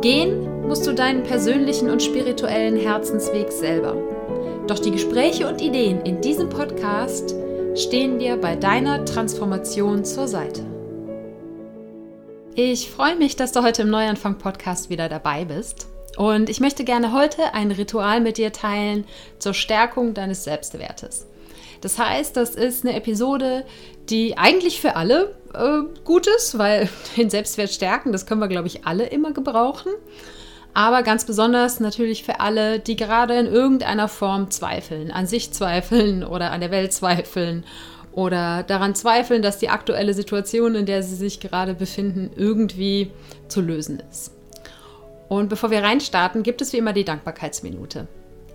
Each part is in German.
Gehen musst du deinen persönlichen und spirituellen Herzensweg selber. Doch die Gespräche und Ideen in diesem Podcast stehen dir bei deiner Transformation zur Seite. Ich freue mich, dass du heute im Neuanfang-Podcast wieder dabei bist. Und ich möchte gerne heute ein Ritual mit dir teilen zur Stärkung deines Selbstwertes. Das heißt, das ist eine Episode, die eigentlich für alle äh, gut ist, weil den Selbstwert stärken, das können wir, glaube ich, alle immer gebrauchen. Aber ganz besonders natürlich für alle, die gerade in irgendeiner Form zweifeln, an sich zweifeln oder an der Welt zweifeln oder daran zweifeln, dass die aktuelle Situation, in der sie sich gerade befinden, irgendwie zu lösen ist. Und bevor wir reinstarten, gibt es wie immer die Dankbarkeitsminute.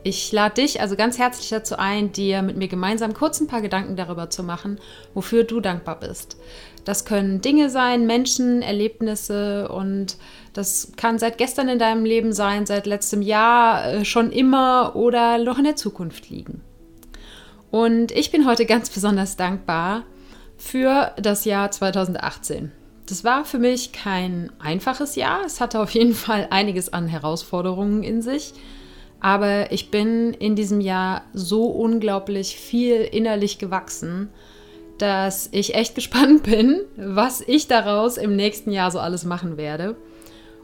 Ich lade dich also ganz herzlich dazu ein, dir mit mir gemeinsam kurz ein paar Gedanken darüber zu machen, wofür du dankbar bist. Das können Dinge sein, Menschen, Erlebnisse und das kann seit gestern in deinem Leben sein, seit letztem Jahr, äh, schon immer oder noch in der Zukunft liegen. Und ich bin heute ganz besonders dankbar für das Jahr 2018. Das war für mich kein einfaches Jahr. Es hatte auf jeden Fall einiges an Herausforderungen in sich. Aber ich bin in diesem Jahr so unglaublich viel innerlich gewachsen, dass ich echt gespannt bin, was ich daraus im nächsten Jahr so alles machen werde.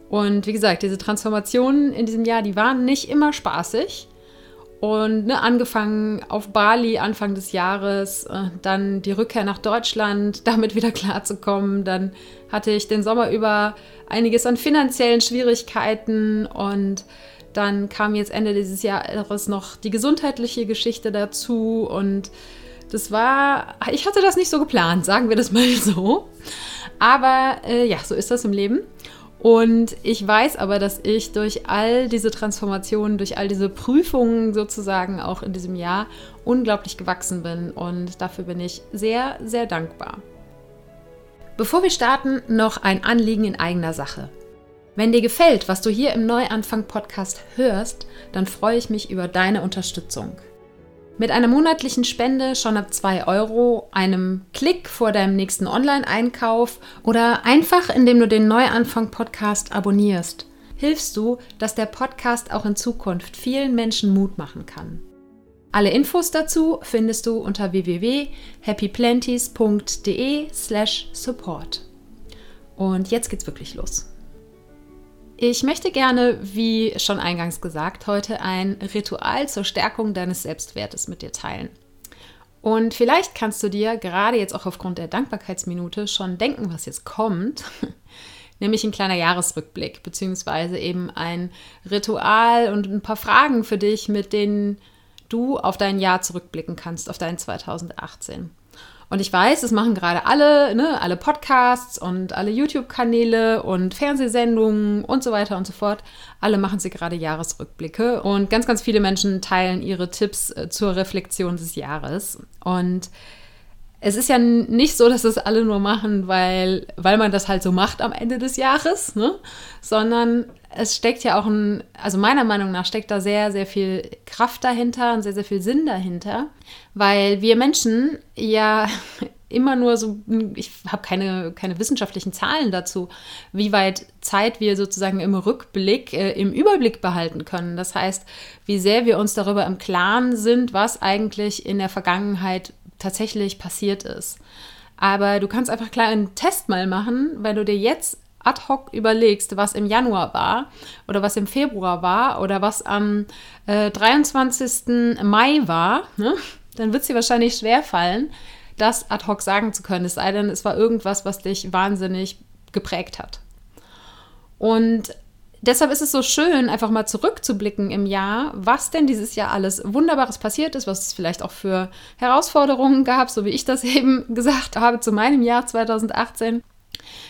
Und wie gesagt, diese Transformationen in diesem Jahr, die waren nicht immer spaßig. Und ne, angefangen auf Bali Anfang des Jahres, äh, dann die Rückkehr nach Deutschland, damit wieder klarzukommen. Dann hatte ich den Sommer über einiges an finanziellen Schwierigkeiten und dann kam jetzt Ende dieses Jahres noch die gesundheitliche Geschichte dazu und das war, ich hatte das nicht so geplant, sagen wir das mal so. Aber äh, ja, so ist das im Leben. Und ich weiß aber, dass ich durch all diese Transformationen, durch all diese Prüfungen sozusagen auch in diesem Jahr unglaublich gewachsen bin. Und dafür bin ich sehr, sehr dankbar. Bevor wir starten, noch ein Anliegen in eigener Sache. Wenn dir gefällt, was du hier im Neuanfang-Podcast hörst, dann freue ich mich über deine Unterstützung. Mit einer monatlichen Spende schon ab 2 Euro, einem Klick vor deinem nächsten Online-Einkauf oder einfach indem du den Neuanfang-Podcast abonnierst, hilfst du, dass der Podcast auch in Zukunft vielen Menschen Mut machen kann. Alle Infos dazu findest du unter www.happyplanties.de/support. Und jetzt geht's wirklich los. Ich möchte gerne, wie schon eingangs gesagt, heute ein Ritual zur Stärkung deines Selbstwertes mit dir teilen. Und vielleicht kannst du dir gerade jetzt auch aufgrund der Dankbarkeitsminute schon denken, was jetzt kommt, nämlich ein kleiner Jahresrückblick, beziehungsweise eben ein Ritual und ein paar Fragen für dich, mit denen du auf dein Jahr zurückblicken kannst, auf dein 2018. Und ich weiß, das machen gerade alle, ne, alle Podcasts und alle YouTube-Kanäle und Fernsehsendungen und so weiter und so fort. Alle machen sie gerade Jahresrückblicke und ganz, ganz viele Menschen teilen ihre Tipps äh, zur Reflexion des Jahres. Und es ist ja nicht so, dass das alle nur machen, weil, weil man das halt so macht am Ende des Jahres, ne? sondern es steckt ja auch ein, also meiner Meinung nach steckt da sehr, sehr viel Kraft dahinter und sehr, sehr viel Sinn dahinter, weil wir Menschen ja immer nur so, ich habe keine, keine wissenschaftlichen Zahlen dazu, wie weit Zeit wir sozusagen im Rückblick, äh, im Überblick behalten können. Das heißt, wie sehr wir uns darüber im Klaren sind, was eigentlich in der Vergangenheit tatsächlich passiert ist. Aber du kannst einfach klar einen Test mal machen, weil du dir jetzt ad hoc überlegst, was im Januar war oder was im Februar war oder was am äh, 23. Mai war, ne? dann wird es dir wahrscheinlich schwer fallen, das ad hoc sagen zu können. Es sei denn, es war irgendwas, was dich wahnsinnig geprägt hat. Und deshalb ist es so schön, einfach mal zurückzublicken im Jahr, was denn dieses Jahr alles Wunderbares passiert ist, was es vielleicht auch für Herausforderungen gab, so wie ich das eben gesagt habe zu meinem Jahr 2018.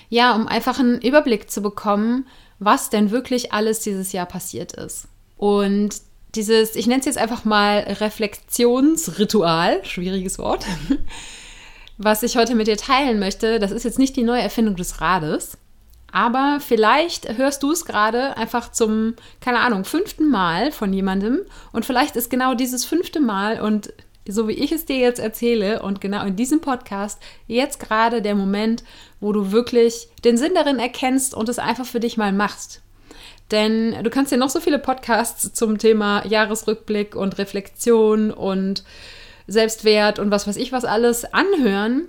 Ja, um einfach einen Überblick zu bekommen, was denn wirklich alles dieses Jahr passiert ist. Und dieses, ich nenne es jetzt einfach mal Reflexionsritual, schwieriges Wort, was ich heute mit dir teilen möchte, das ist jetzt nicht die neue Erfindung des Rades, aber vielleicht hörst du es gerade einfach zum, keine Ahnung, fünften Mal von jemandem und vielleicht ist genau dieses fünfte Mal und so wie ich es dir jetzt erzähle und genau in diesem Podcast jetzt gerade der Moment, wo du wirklich den Sinn darin erkennst und es einfach für dich mal machst. Denn du kannst dir noch so viele Podcasts zum Thema Jahresrückblick und Reflexion und Selbstwert und was weiß ich was alles anhören.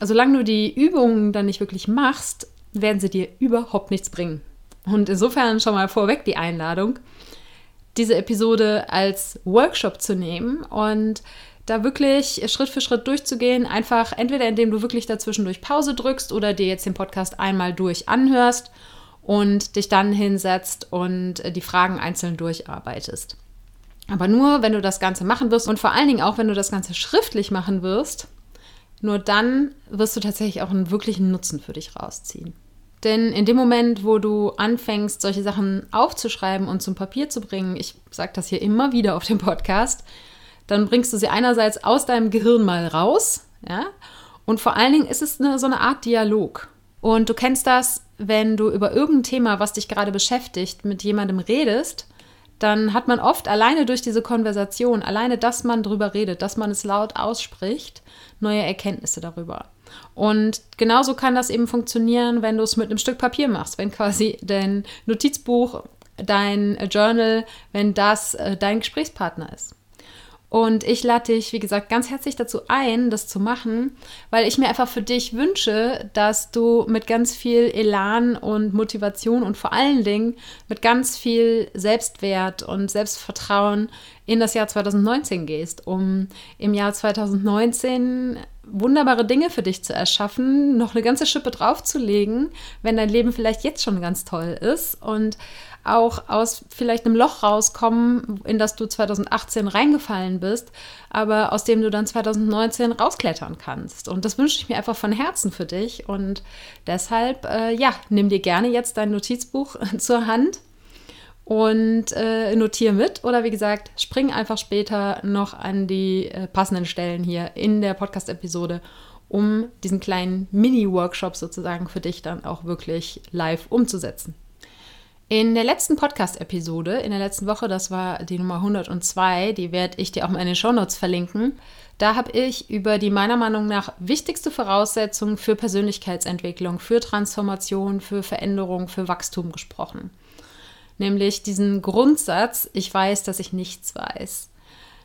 Solange du die Übungen dann nicht wirklich machst, werden sie dir überhaupt nichts bringen. Und insofern schon mal vorweg die Einladung, diese Episode als Workshop zu nehmen und da wirklich Schritt für Schritt durchzugehen. Einfach entweder indem du wirklich dazwischendurch Pause drückst oder dir jetzt den Podcast einmal durch anhörst und dich dann hinsetzt und die Fragen einzeln durcharbeitest. Aber nur, wenn du das Ganze machen wirst und vor allen Dingen auch, wenn du das Ganze schriftlich machen wirst, nur dann wirst du tatsächlich auch einen wirklichen Nutzen für dich rausziehen. Denn in dem Moment, wo du anfängst, solche Sachen aufzuschreiben und zum Papier zu bringen, ich sage das hier immer wieder auf dem Podcast, dann bringst du sie einerseits aus deinem Gehirn mal raus, ja, und vor allen Dingen ist es eine, so eine Art Dialog. Und du kennst das, wenn du über irgendein Thema, was dich gerade beschäftigt, mit jemandem redest, dann hat man oft alleine durch diese Konversation, alleine, dass man darüber redet, dass man es laut ausspricht, neue Erkenntnisse darüber. Und genauso kann das eben funktionieren, wenn du es mit einem Stück Papier machst, wenn quasi dein Notizbuch, dein Journal, wenn das äh, dein Gesprächspartner ist. Und ich lade dich, wie gesagt, ganz herzlich dazu ein, das zu machen, weil ich mir einfach für dich wünsche, dass du mit ganz viel Elan und Motivation und vor allen Dingen mit ganz viel Selbstwert und Selbstvertrauen in das Jahr 2019 gehst, um im Jahr 2019 wunderbare Dinge für dich zu erschaffen, noch eine ganze Schippe draufzulegen, wenn dein Leben vielleicht jetzt schon ganz toll ist und auch aus vielleicht einem Loch rauskommen, in das du 2018 reingefallen bist, aber aus dem du dann 2019 rausklettern kannst. Und das wünsche ich mir einfach von Herzen für dich. Und deshalb, äh, ja, nimm dir gerne jetzt dein Notizbuch zur Hand und äh, notiere mit. Oder wie gesagt, spring einfach später noch an die äh, passenden Stellen hier in der Podcast-Episode, um diesen kleinen Mini-Workshop sozusagen für dich dann auch wirklich live umzusetzen. In der letzten Podcast-Episode, in der letzten Woche, das war die Nummer 102, die werde ich dir auch mal in den Shownotes verlinken. Da habe ich über die meiner Meinung nach wichtigste Voraussetzung für Persönlichkeitsentwicklung, für Transformation, für Veränderung, für Wachstum gesprochen. Nämlich diesen Grundsatz, ich weiß, dass ich nichts weiß.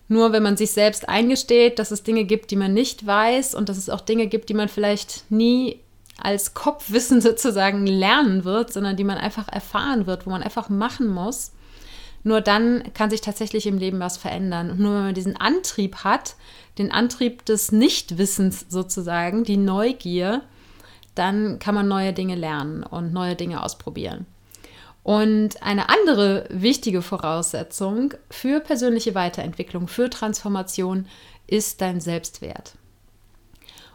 Nur wenn man sich selbst eingesteht, dass es Dinge gibt, die man nicht weiß und dass es auch Dinge gibt, die man vielleicht nie als Kopfwissen sozusagen lernen wird, sondern die man einfach erfahren wird, wo man einfach machen muss. Nur dann kann sich tatsächlich im Leben was verändern. Und nur wenn man diesen Antrieb hat, den Antrieb des Nichtwissens sozusagen, die Neugier, dann kann man neue Dinge lernen und neue Dinge ausprobieren. Und eine andere wichtige Voraussetzung für persönliche Weiterentwicklung, für Transformation ist dein Selbstwert.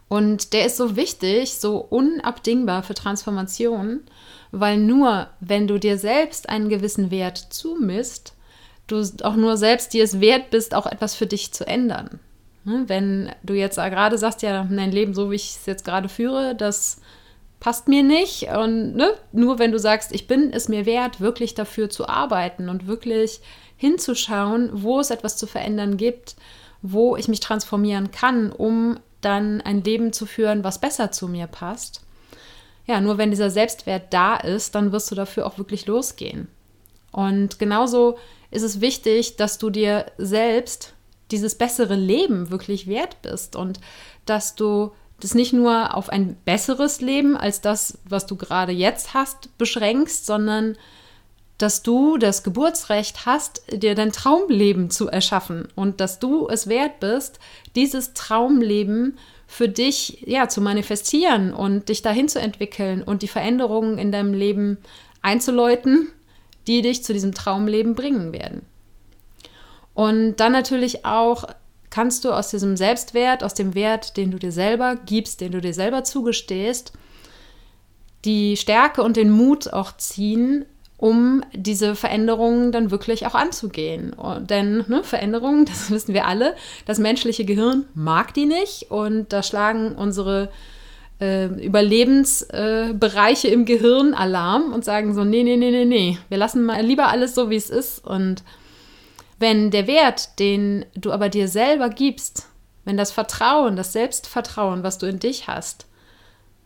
Und der ist so wichtig, so unabdingbar für Transformation, weil nur wenn du dir selbst einen gewissen Wert zumisst, du auch nur selbst dir es wert bist, auch etwas für dich zu ändern. Ne, wenn du jetzt gerade sagst, ja, mein Leben, so wie ich es jetzt gerade führe, das passt mir nicht. Und ne, nur wenn du sagst, ich bin es mir wert, wirklich dafür zu arbeiten und wirklich hinzuschauen, wo es etwas zu verändern gibt, wo ich mich transformieren kann, um dann ein Leben zu führen, was besser zu mir passt. Ja, nur wenn dieser Selbstwert da ist, dann wirst du dafür auch wirklich losgehen. Und genauso ist es wichtig, dass du dir selbst dieses bessere Leben wirklich wert bist und dass du das nicht nur auf ein besseres Leben als das, was du gerade jetzt hast, beschränkst, sondern dass du das Geburtsrecht hast, dir dein Traumleben zu erschaffen und dass du es wert bist, dieses Traumleben für dich ja zu manifestieren und dich dahin zu entwickeln und die Veränderungen in deinem Leben einzuläuten, die dich zu diesem Traumleben bringen werden. Und dann natürlich auch kannst du aus diesem Selbstwert, aus dem Wert, den du dir selber gibst, den du dir selber zugestehst, die Stärke und den Mut auch ziehen, um diese Veränderungen dann wirklich auch anzugehen. Und denn ne, Veränderungen, das wissen wir alle, das menschliche Gehirn mag die nicht und da schlagen unsere äh, Überlebensbereiche äh, im Gehirn Alarm und sagen so, nee, nee, nee, nee, nee, wir lassen mal lieber alles so, wie es ist. Und wenn der Wert, den du aber dir selber gibst, wenn das Vertrauen, das Selbstvertrauen, was du in dich hast,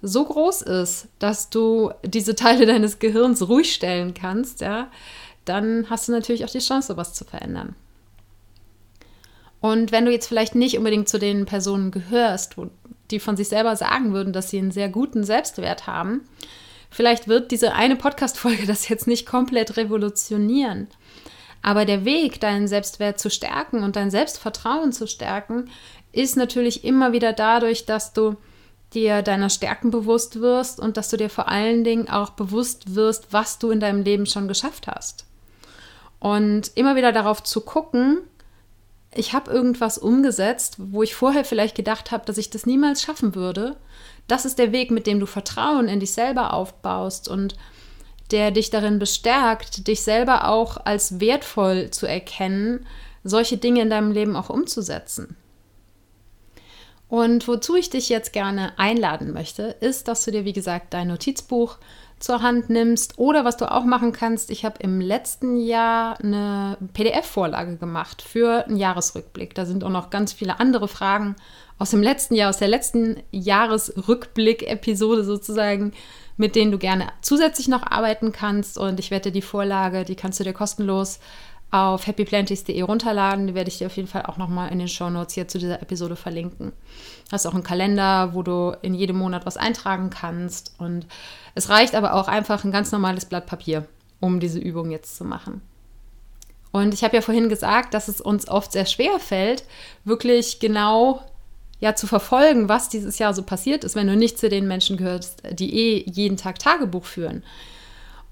so groß ist, dass du diese Teile deines Gehirns ruhig stellen kannst, ja, dann hast du natürlich auch die Chance, sowas zu verändern. Und wenn du jetzt vielleicht nicht unbedingt zu den Personen gehörst, die von sich selber sagen würden, dass sie einen sehr guten Selbstwert haben, vielleicht wird diese eine Podcast-Folge das jetzt nicht komplett revolutionieren. Aber der Weg, deinen Selbstwert zu stärken und dein Selbstvertrauen zu stärken, ist natürlich immer wieder dadurch, dass du dir deiner Stärken bewusst wirst und dass du dir vor allen Dingen auch bewusst wirst, was du in deinem Leben schon geschafft hast. Und immer wieder darauf zu gucken, ich habe irgendwas umgesetzt, wo ich vorher vielleicht gedacht habe, dass ich das niemals schaffen würde. Das ist der Weg, mit dem du Vertrauen in dich selber aufbaust und der dich darin bestärkt, dich selber auch als wertvoll zu erkennen, solche Dinge in deinem Leben auch umzusetzen. Und wozu ich dich jetzt gerne einladen möchte, ist, dass du dir, wie gesagt, dein Notizbuch zur Hand nimmst oder was du auch machen kannst. Ich habe im letzten Jahr eine PDF-Vorlage gemacht für einen Jahresrückblick. Da sind auch noch ganz viele andere Fragen aus dem letzten Jahr, aus der letzten Jahresrückblick-Episode sozusagen, mit denen du gerne zusätzlich noch arbeiten kannst. Und ich werde die Vorlage, die kannst du dir kostenlos auf happyplanties.de runterladen. Die werde ich dir auf jeden Fall auch nochmal in den Show Notes hier zu dieser Episode verlinken. Du hast auch einen Kalender, wo du in jedem Monat was eintragen kannst. Und es reicht aber auch einfach ein ganz normales Blatt Papier, um diese Übung jetzt zu machen. Und ich habe ja vorhin gesagt, dass es uns oft sehr schwer fällt, wirklich genau ja, zu verfolgen, was dieses Jahr so passiert ist, wenn du nicht zu den Menschen gehörst, die eh jeden Tag Tagebuch führen.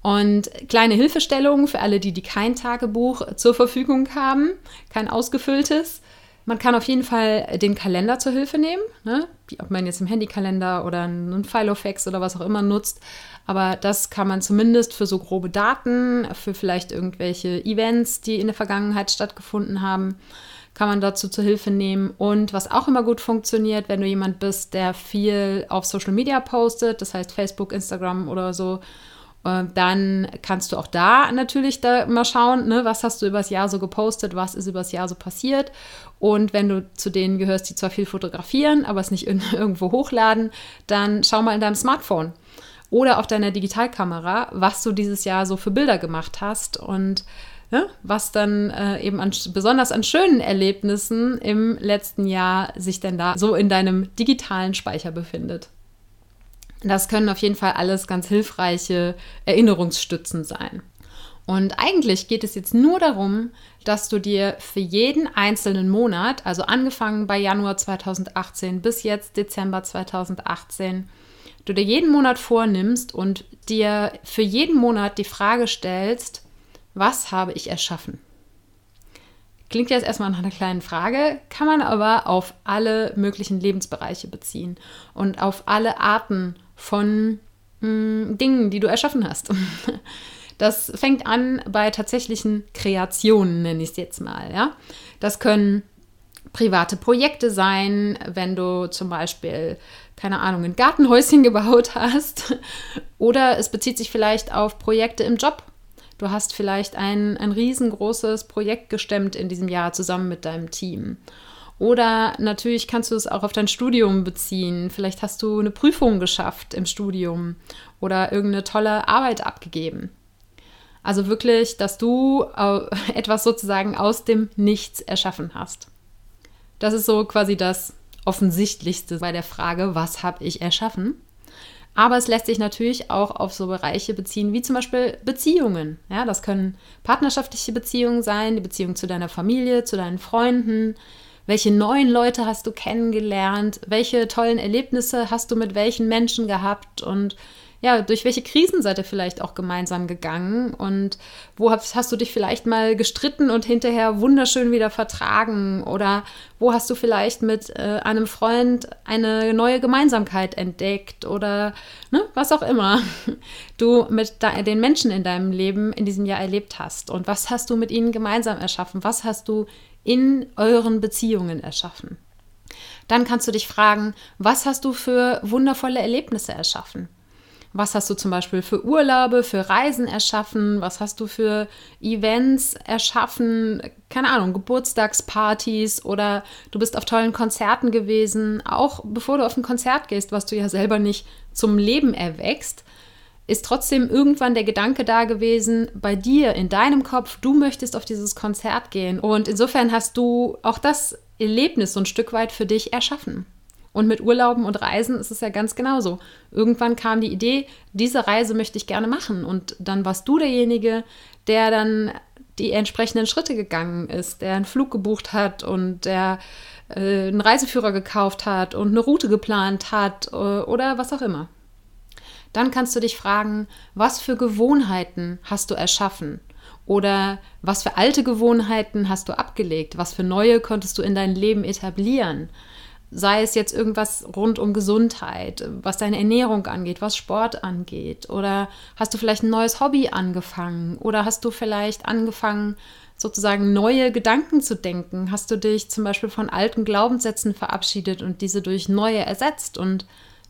Und kleine Hilfestellungen für alle, die, die kein Tagebuch zur Verfügung haben, kein ausgefülltes. Man kann auf jeden Fall den Kalender zur Hilfe nehmen, ne? ob man jetzt im Handykalender oder einen Filofax oder was auch immer nutzt. Aber das kann man zumindest für so grobe Daten, für vielleicht irgendwelche Events, die in der Vergangenheit stattgefunden haben, kann man dazu zur Hilfe nehmen. Und was auch immer gut funktioniert, wenn du jemand bist, der viel auf Social Media postet, das heißt Facebook, Instagram oder so, dann kannst du auch da natürlich da mal schauen, ne, was hast du übers Jahr so gepostet, was ist übers Jahr so passiert. Und wenn du zu denen gehörst, die zwar viel fotografieren, aber es nicht irgendwo hochladen, dann schau mal in deinem Smartphone oder auf deiner Digitalkamera, was du dieses Jahr so für Bilder gemacht hast und ne, was dann äh, eben an, besonders an schönen Erlebnissen im letzten Jahr sich denn da so in deinem digitalen Speicher befindet. Das können auf jeden Fall alles ganz hilfreiche Erinnerungsstützen sein. Und eigentlich geht es jetzt nur darum, dass du dir für jeden einzelnen Monat, also angefangen bei Januar 2018 bis jetzt Dezember 2018, du dir jeden Monat vornimmst und dir für jeden Monat die Frage stellst, was habe ich erschaffen? Klingt jetzt erstmal nach einer kleinen Frage, kann man aber auf alle möglichen Lebensbereiche beziehen und auf alle Arten von mh, mm, Dingen, die du erschaffen hast. Das fängt an bei tatsächlichen Kreationen, nenne ich es jetzt mal. Ja? Das können private Projekte sein, wenn du zum Beispiel, keine Ahnung, ein Gartenhäuschen gebaut hast. Oder es bezieht sich vielleicht auf Projekte im Job. Du hast vielleicht ein, ein riesengroßes Projekt gestemmt in diesem Jahr zusammen mit deinem Team. Oder natürlich kannst du es auch auf dein Studium beziehen. Vielleicht hast du eine Prüfung geschafft im Studium oder irgendeine tolle Arbeit abgegeben. Also wirklich, dass du etwas sozusagen aus dem Nichts erschaffen hast. Das ist so quasi das Offensichtlichste bei der Frage, was habe ich erschaffen? Aber es lässt sich natürlich auch auf so Bereiche beziehen, wie zum Beispiel Beziehungen. Ja, das können partnerschaftliche Beziehungen sein, die Beziehung zu deiner Familie, zu deinen Freunden, welche neuen Leute hast du kennengelernt? Welche tollen Erlebnisse hast du mit welchen Menschen gehabt? Und ja, durch welche Krisen seid ihr vielleicht auch gemeinsam gegangen? Und wo hast, hast du dich vielleicht mal gestritten und hinterher wunderschön wieder vertragen? Oder wo hast du vielleicht mit äh, einem Freund eine neue Gemeinsamkeit entdeckt? Oder ne, was auch immer du mit den Menschen in deinem Leben in diesem Jahr erlebt hast? Und was hast du mit ihnen gemeinsam erschaffen, was hast du in euren Beziehungen erschaffen. Dann kannst du dich fragen, was hast du für wundervolle Erlebnisse erschaffen? Was hast du zum Beispiel für Urlaube, für Reisen erschaffen? Was hast du für Events erschaffen? Keine Ahnung, Geburtstagspartys oder du bist auf tollen Konzerten gewesen. Auch bevor du auf ein Konzert gehst, was du ja selber nicht zum Leben erwächst, ist trotzdem irgendwann der Gedanke da gewesen, bei dir, in deinem Kopf, du möchtest auf dieses Konzert gehen. Und insofern hast du auch das Erlebnis so ein Stück weit für dich erschaffen. Und mit Urlauben und Reisen ist es ja ganz genauso. Irgendwann kam die Idee, diese Reise möchte ich gerne machen. Und dann warst du derjenige, der dann die entsprechenden Schritte gegangen ist, der einen Flug gebucht hat und der äh, einen Reiseführer gekauft hat und eine Route geplant hat äh, oder was auch immer. Dann kannst du dich fragen, was für Gewohnheiten hast du erschaffen? Oder was für alte Gewohnheiten hast du abgelegt? Was für neue konntest du in dein Leben etablieren? sei es jetzt irgendwas rund um Gesundheit, was deine Ernährung angeht, was Sport angeht, oder hast du vielleicht ein neues Hobby angefangen, oder hast du vielleicht angefangen, sozusagen neue Gedanken zu denken? Hast du dich zum Beispiel von alten Glaubenssätzen verabschiedet und diese durch neue ersetzt und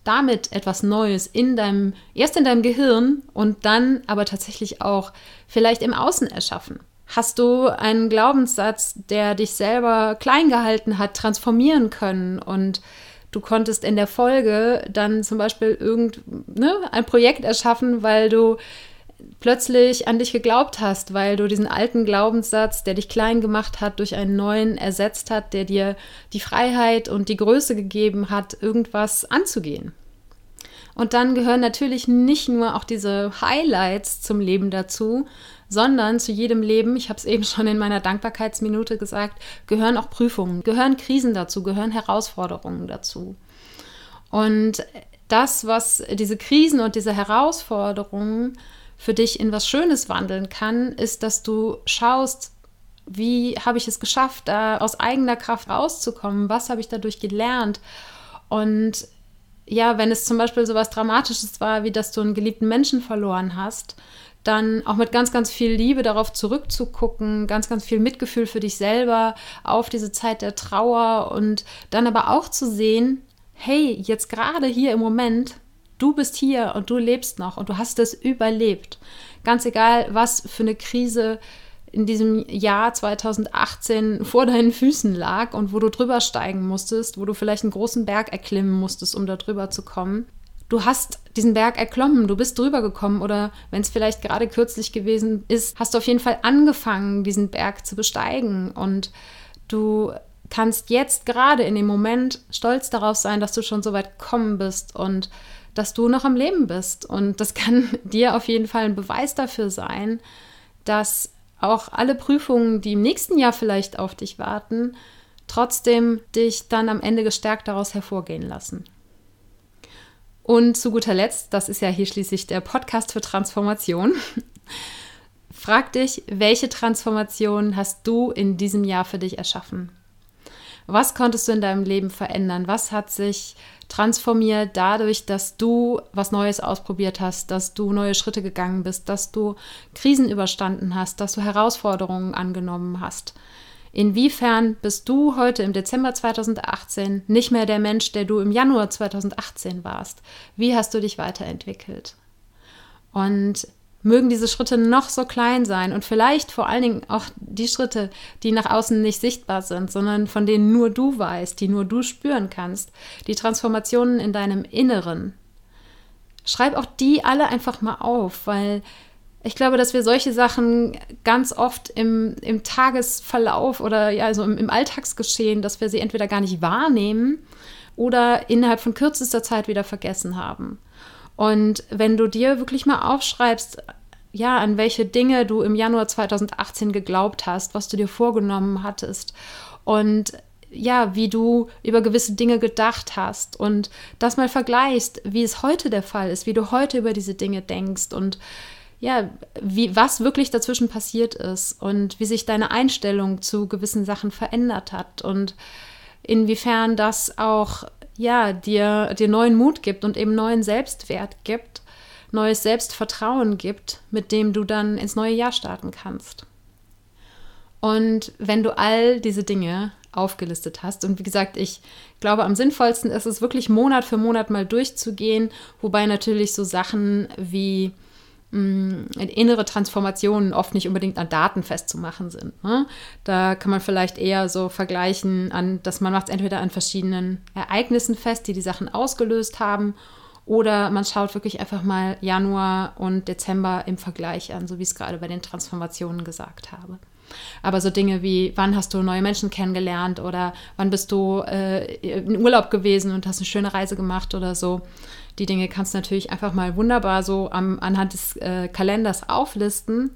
damit etwas Neues in deinem, erst in deinem Gehirn und dann aber tatsächlich auch vielleicht im Außen erschaffen? Hast du einen Glaubenssatz, der dich selber klein gehalten hat, transformieren können und du konntest in der Folge dann zum Beispiel irgend, ne, ein Projekt erschaffen, weil du plötzlich an dich geglaubt hast, weil du diesen alten Glaubenssatz, der dich klein gemacht hat, durch einen neuen ersetzt hat, der dir die Freiheit und die Größe gegeben hat, irgendwas anzugehen. Und dann gehören natürlich nicht nur auch diese Highlights zum Leben dazu, sondern zu jedem Leben, ich habe es eben schon in meiner Dankbarkeitsminute gesagt, gehören auch Prüfungen, gehören Krisen dazu, gehören Herausforderungen dazu. Und das, was diese Krisen und diese Herausforderungen für dich in was Schönes wandeln kann, ist, dass du schaust, wie habe ich es geschafft, da aus eigener Kraft rauszukommen? Was habe ich dadurch gelernt? Und ja, wenn es zum Beispiel so was Dramatisches war, wie dass du einen geliebten Menschen verloren hast, dann auch mit ganz, ganz viel Liebe darauf zurückzugucken, ganz, ganz viel Mitgefühl für dich selber auf diese Zeit der Trauer und dann aber auch zu sehen, hey, jetzt gerade hier im Moment, du bist hier und du lebst noch und du hast es überlebt. Ganz egal, was für eine Krise in diesem Jahr 2018 vor deinen Füßen lag und wo du drüber steigen musstest, wo du vielleicht einen großen Berg erklimmen musstest, um da drüber zu kommen du hast diesen Berg erklommen, du bist drüber gekommen oder wenn es vielleicht gerade kürzlich gewesen ist, hast du auf jeden Fall angefangen, diesen Berg zu besteigen und du kannst jetzt gerade in dem Moment stolz darauf sein, dass du schon so weit gekommen bist und dass du noch am Leben bist. Und das kann dir auf jeden Fall ein Beweis dafür sein, dass auch alle Prüfungen, die im nächsten Jahr vielleicht auf dich warten, trotzdem dich dann am Ende gestärkt daraus hervorgehen lassen. Und zu guter Letzt, das ist ja hier schließlich der Podcast für Transformation, frag dich, welche Transformation hast du in diesem Jahr für dich erschaffen? Was konntest du in deinem Leben verändern? Was hat sich transformiert dadurch, dass du was Neues ausprobiert hast, dass du neue Schritte gegangen bist, dass du Krisen überstanden hast, dass du Herausforderungen angenommen hast? Inwiefern bist du heute im Dezember 2018 nicht mehr der Mensch, der du im Januar 2018 warst? Wie hast du dich weiterentwickelt? Und mögen diese Schritte noch so klein sein und vielleicht vor allen Dingen auch die Schritte, die nach außen nicht sichtbar sind, sondern von denen nur du weißt, die nur du spüren kannst, die Transformationen in deinem Inneren. Schreib auch die alle einfach mal auf, weil ich glaube, dass wir solche Sachen ganz oft im, im Tagesverlauf oder ja, also im, im Alltagsgeschehen, dass wir sie entweder gar nicht wahrnehmen oder innerhalb von kürzester Zeit wieder vergessen haben. Und wenn du dir wirklich mal aufschreibst, ja, an welche Dinge du im Januar 2018 geglaubt hast, was du dir vorgenommen hattest und ja, wie du über gewisse Dinge gedacht hast und das mal vergleichst, wie es heute der Fall ist, wie du heute über diese Dinge denkst und ja, wie, was wirklich dazwischen passiert ist und wie sich deine Einstellung zu gewissen Sachen verändert hat und inwiefern das auch ja, dir, dir neuen Mut gibt und eben neuen Selbstwert gibt, neues Selbstvertrauen gibt, mit dem du dann ins neue Jahr starten kannst. Und wenn du all diese Dinge aufgelistet hast. Und wie gesagt, ich glaube, am sinnvollsten ist es wirklich Monat für Monat mal durchzugehen, wobei natürlich so Sachen wie innere Transformationen oft nicht unbedingt an Daten festzumachen sind. Ne? Da kann man vielleicht eher so vergleichen, an, dass man macht es entweder an verschiedenen Ereignissen fest, die die Sachen ausgelöst haben, oder man schaut wirklich einfach mal Januar und Dezember im Vergleich an, so wie ich es gerade bei den Transformationen gesagt habe. Aber so Dinge wie, wann hast du neue Menschen kennengelernt oder wann bist du äh, in Urlaub gewesen und hast eine schöne Reise gemacht oder so. Die Dinge kannst du natürlich einfach mal wunderbar so am, anhand des äh, Kalenders auflisten.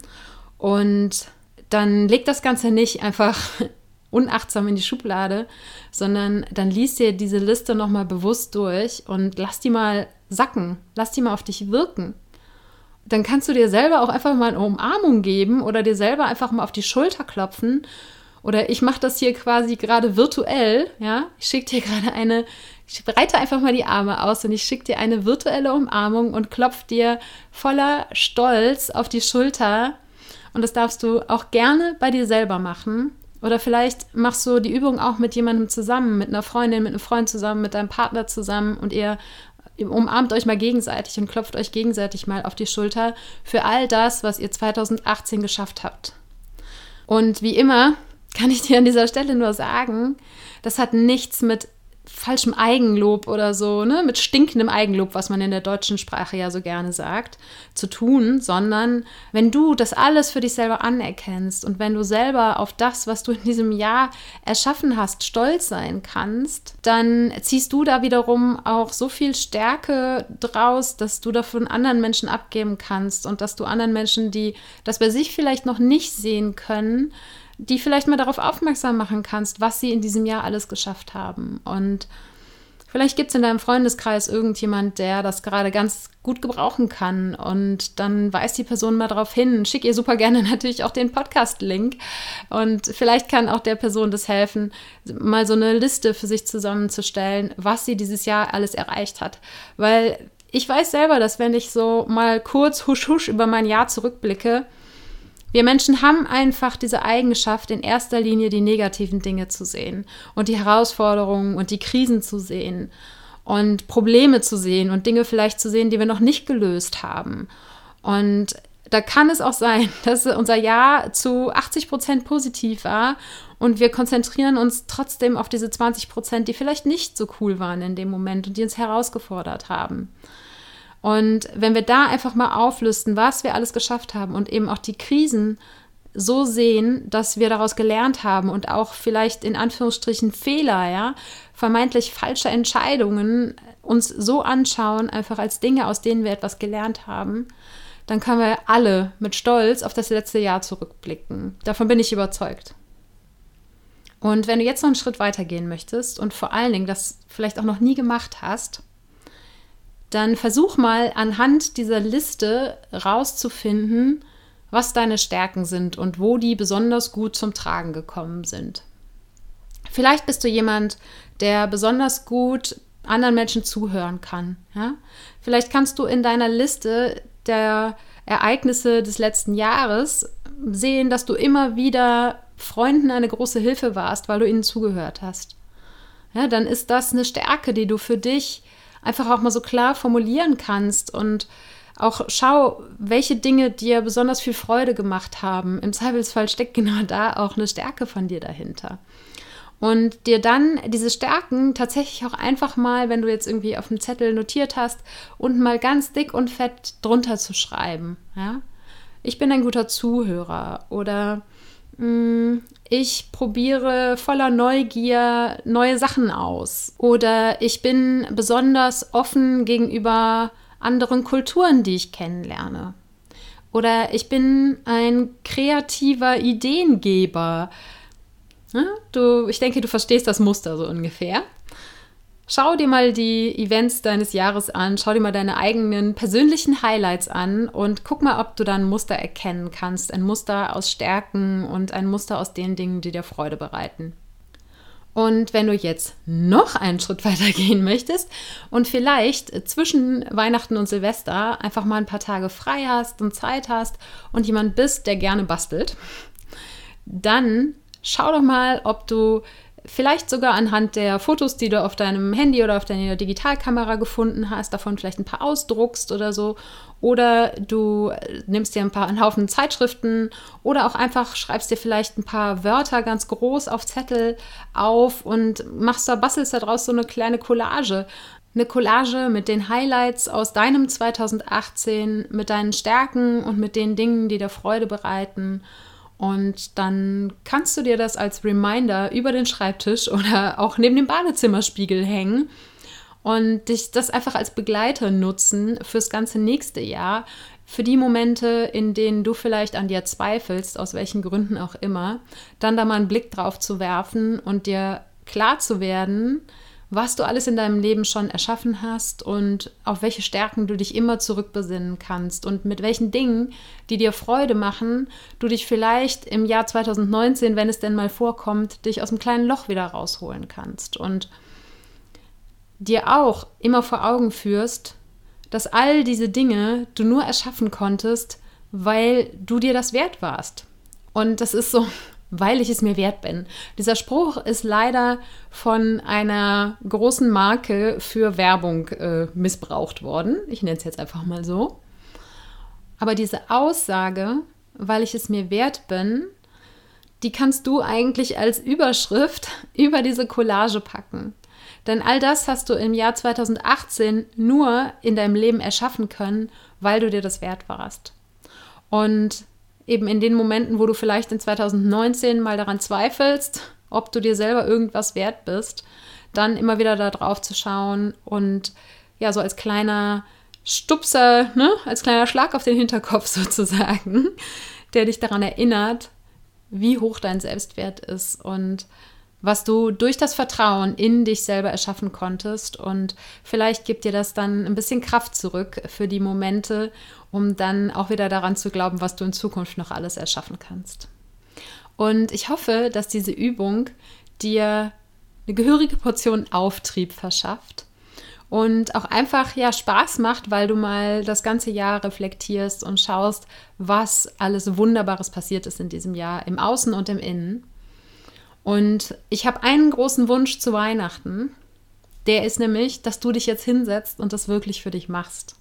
Und dann leg das Ganze nicht einfach unachtsam in die Schublade, sondern dann liest dir diese Liste nochmal bewusst durch und lass die mal sacken, lass die mal auf dich wirken dann kannst du dir selber auch einfach mal eine Umarmung geben oder dir selber einfach mal auf die Schulter klopfen. Oder ich mache das hier quasi gerade virtuell, ja. Ich schicke dir gerade eine, ich breite einfach mal die Arme aus und ich schicke dir eine virtuelle Umarmung und klopf dir voller Stolz auf die Schulter. Und das darfst du auch gerne bei dir selber machen. Oder vielleicht machst du die Übung auch mit jemandem zusammen, mit einer Freundin, mit einem Freund zusammen, mit deinem Partner zusammen und ihr umarmt euch mal gegenseitig und klopft euch gegenseitig mal auf die Schulter für all das, was ihr 2018 geschafft habt. Und wie immer kann ich dir an dieser Stelle nur sagen, das hat nichts mit falschem Eigenlob oder so, ne, mit stinkendem Eigenlob, was man in der deutschen Sprache ja so gerne sagt, zu tun, sondern wenn du das alles für dich selber anerkennst und wenn du selber auf das, was du in diesem Jahr erschaffen hast, stolz sein kannst, dann ziehst du da wiederum auch so viel Stärke draus, dass du davon anderen Menschen abgeben kannst und dass du anderen Menschen, die das bei sich vielleicht noch nicht sehen können, die vielleicht mal darauf aufmerksam machen kannst, was sie in diesem Jahr alles geschafft haben. Und vielleicht gibt es in deinem Freundeskreis irgendjemand, der das gerade ganz gut gebrauchen kann. Und dann weist die Person mal darauf hin. Schick ihr super gerne natürlich auch den Podcast-Link. Und vielleicht kann auch der Person das helfen, mal so eine Liste für sich zusammenzustellen, was sie dieses Jahr alles erreicht hat. Weil ich weiß selber, dass wenn ich so mal kurz husch husch über mein Jahr zurückblicke, wir Menschen haben einfach diese Eigenschaft, in erster Linie die negativen Dinge zu sehen und die Herausforderungen und die Krisen zu sehen und Probleme zu sehen und Dinge vielleicht zu sehen, die wir noch nicht gelöst haben. Und da kann es auch sein, dass unser Jahr zu 80 Prozent positiv war und wir konzentrieren uns trotzdem auf diese 20 Prozent, die vielleicht nicht so cool waren in dem Moment und die uns herausgefordert haben. Und wenn wir da einfach mal auflisten, was wir alles geschafft haben und eben auch die Krisen so sehen, dass wir daraus gelernt haben und auch vielleicht in Anführungsstrichen Fehler, ja, vermeintlich falsche Entscheidungen uns so anschauen, einfach als Dinge, aus denen wir etwas gelernt haben, dann können wir alle mit Stolz auf das letzte Jahr zurückblicken. Davon bin ich überzeugt. Und wenn du jetzt noch einen Schritt weitergehen möchtest und vor allen Dingen das vielleicht auch noch nie gemacht hast, dann versuch mal anhand dieser Liste rauszufinden, was deine Stärken sind und wo die besonders gut zum Tragen gekommen sind. Vielleicht bist du jemand, der besonders gut anderen Menschen zuhören kann. Ja? Vielleicht kannst du in deiner Liste der Ereignisse des letzten Jahres sehen, dass du immer wieder Freunden eine große Hilfe warst, weil du ihnen zugehört hast. Ja, dann ist das eine Stärke, die du für dich einfach auch mal so klar formulieren kannst und auch schau, welche Dinge dir besonders viel Freude gemacht haben. Im Zweifelsfall steckt genau da auch eine Stärke von dir dahinter. Und dir dann diese Stärken tatsächlich auch einfach mal, wenn du jetzt irgendwie auf dem Zettel notiert hast, und mal ganz dick und fett drunter zu schreiben. Ja? Ich bin ein guter Zuhörer oder ich probiere voller Neugier neue Sachen aus. Oder ich bin besonders offen gegenüber anderen Kulturen, die ich kennenlerne. Oder ich bin ein kreativer Ideengeber. Du, ich denke, du verstehst das Muster so ungefähr. Schau dir mal die Events deines Jahres an, schau dir mal deine eigenen persönlichen Highlights an und guck mal, ob du da ein Muster erkennen kannst. Ein Muster aus Stärken und ein Muster aus den Dingen, die dir Freude bereiten. Und wenn du jetzt noch einen Schritt weiter gehen möchtest und vielleicht zwischen Weihnachten und Silvester einfach mal ein paar Tage frei hast und Zeit hast und jemand bist, der gerne bastelt, dann schau doch mal, ob du vielleicht sogar anhand der Fotos, die du auf deinem Handy oder auf deiner Digitalkamera gefunden hast, davon vielleicht ein paar ausdruckst oder so. Oder du nimmst dir ein paar einen Haufen Zeitschriften oder auch einfach schreibst dir vielleicht ein paar Wörter ganz groß auf Zettel auf und machst da, bastelst daraus so eine kleine Collage. Eine Collage mit den Highlights aus deinem 2018, mit deinen Stärken und mit den Dingen, die dir Freude bereiten. Und dann kannst du dir das als Reminder über den Schreibtisch oder auch neben dem Badezimmerspiegel hängen und dich das einfach als Begleiter nutzen fürs ganze nächste Jahr, für die Momente, in denen du vielleicht an dir zweifelst, aus welchen Gründen auch immer, dann da mal einen Blick drauf zu werfen und dir klar zu werden, was du alles in deinem Leben schon erschaffen hast und auf welche Stärken du dich immer zurückbesinnen kannst und mit welchen Dingen, die dir Freude machen, du dich vielleicht im Jahr 2019, wenn es denn mal vorkommt, dich aus dem kleinen Loch wieder rausholen kannst und dir auch immer vor Augen führst, dass all diese Dinge du nur erschaffen konntest, weil du dir das wert warst. Und das ist so weil ich es mir wert bin. Dieser Spruch ist leider von einer großen Marke für Werbung äh, missbraucht worden. Ich nenne es jetzt einfach mal so. Aber diese Aussage, weil ich es mir wert bin, die kannst du eigentlich als Überschrift über diese Collage packen. Denn all das hast du im Jahr 2018 nur in deinem Leben erschaffen können, weil du dir das wert warst. Und eben in den Momenten, wo du vielleicht in 2019 mal daran zweifelst, ob du dir selber irgendwas wert bist, dann immer wieder da drauf zu schauen und ja, so als kleiner Stupser, ne, als kleiner Schlag auf den Hinterkopf sozusagen, der dich daran erinnert, wie hoch dein Selbstwert ist und was du durch das Vertrauen in dich selber erschaffen konntest. Und vielleicht gibt dir das dann ein bisschen Kraft zurück für die Momente, um dann auch wieder daran zu glauben, was du in Zukunft noch alles erschaffen kannst. Und ich hoffe, dass diese Übung dir eine gehörige Portion Auftrieb verschafft und auch einfach ja Spaß macht, weil du mal das ganze Jahr reflektierst und schaust, was alles Wunderbares passiert ist in diesem Jahr im Außen und im Innen. Und ich habe einen großen Wunsch zu Weihnachten. Der ist nämlich, dass du dich jetzt hinsetzt und das wirklich für dich machst.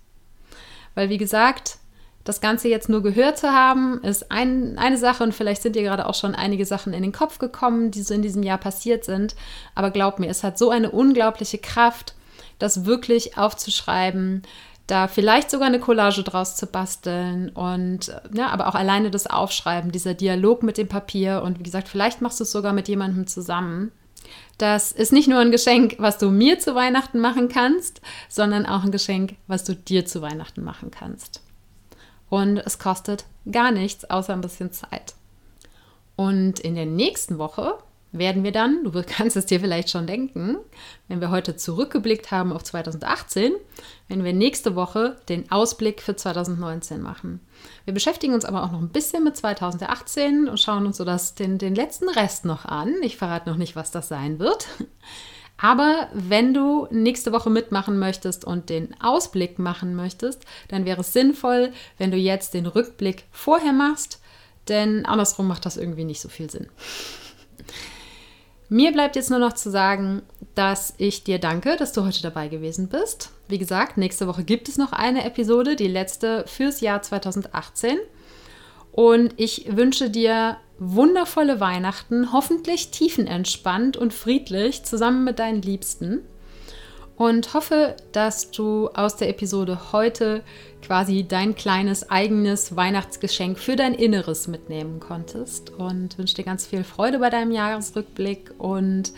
Weil, wie gesagt, das Ganze jetzt nur gehört zu haben, ist ein, eine Sache und vielleicht sind dir gerade auch schon einige Sachen in den Kopf gekommen, die so in diesem Jahr passiert sind. Aber glaub mir, es hat so eine unglaubliche Kraft, das wirklich aufzuschreiben, da vielleicht sogar eine Collage draus zu basteln und ja, aber auch alleine das Aufschreiben, dieser Dialog mit dem Papier und wie gesagt, vielleicht machst du es sogar mit jemandem zusammen. Das ist nicht nur ein Geschenk, was du mir zu Weihnachten machen kannst, sondern auch ein Geschenk, was du dir zu Weihnachten machen kannst. Und es kostet gar nichts, außer ein bisschen Zeit. Und in der nächsten Woche werden wir dann, du kannst es dir vielleicht schon denken, wenn wir heute zurückgeblickt haben auf 2018, wenn wir nächste Woche den Ausblick für 2019 machen. Wir beschäftigen uns aber auch noch ein bisschen mit 2018 und schauen uns so das, den, den letzten Rest noch an. Ich verrate noch nicht, was das sein wird. Aber wenn du nächste Woche mitmachen möchtest und den Ausblick machen möchtest, dann wäre es sinnvoll, wenn du jetzt den Rückblick vorher machst, denn andersrum macht das irgendwie nicht so viel Sinn. Mir bleibt jetzt nur noch zu sagen, dass ich dir danke, dass du heute dabei gewesen bist. Wie gesagt, nächste Woche gibt es noch eine Episode, die letzte fürs Jahr 2018. Und ich wünsche dir wundervolle Weihnachten, hoffentlich tiefenentspannt und friedlich zusammen mit deinen Liebsten und hoffe, dass du aus der Episode heute quasi dein kleines eigenes Weihnachtsgeschenk für dein Inneres mitnehmen konntest und wünsche dir ganz viel Freude bei deinem Jahresrückblick und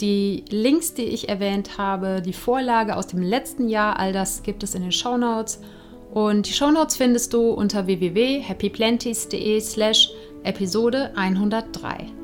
die Links, die ich erwähnt habe, die Vorlage aus dem letzten Jahr, all das gibt es in den Show Notes. Und die Show Notes findest du unter www.happyplanties.de slash Episode 103.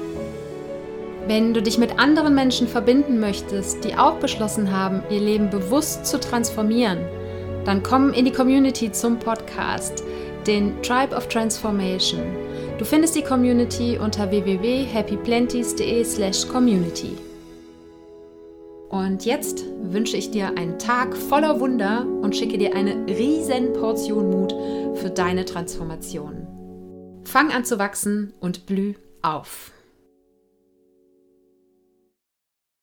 Wenn du dich mit anderen Menschen verbinden möchtest, die auch beschlossen haben, ihr Leben bewusst zu transformieren, dann komm in die Community zum Podcast, den Tribe of Transformation. Du findest die Community unter www.happyplenties.de/community. Und jetzt wünsche ich dir einen Tag voller Wunder und schicke dir eine riesen Portion Mut für deine Transformation. Fang an zu wachsen und blüh auf.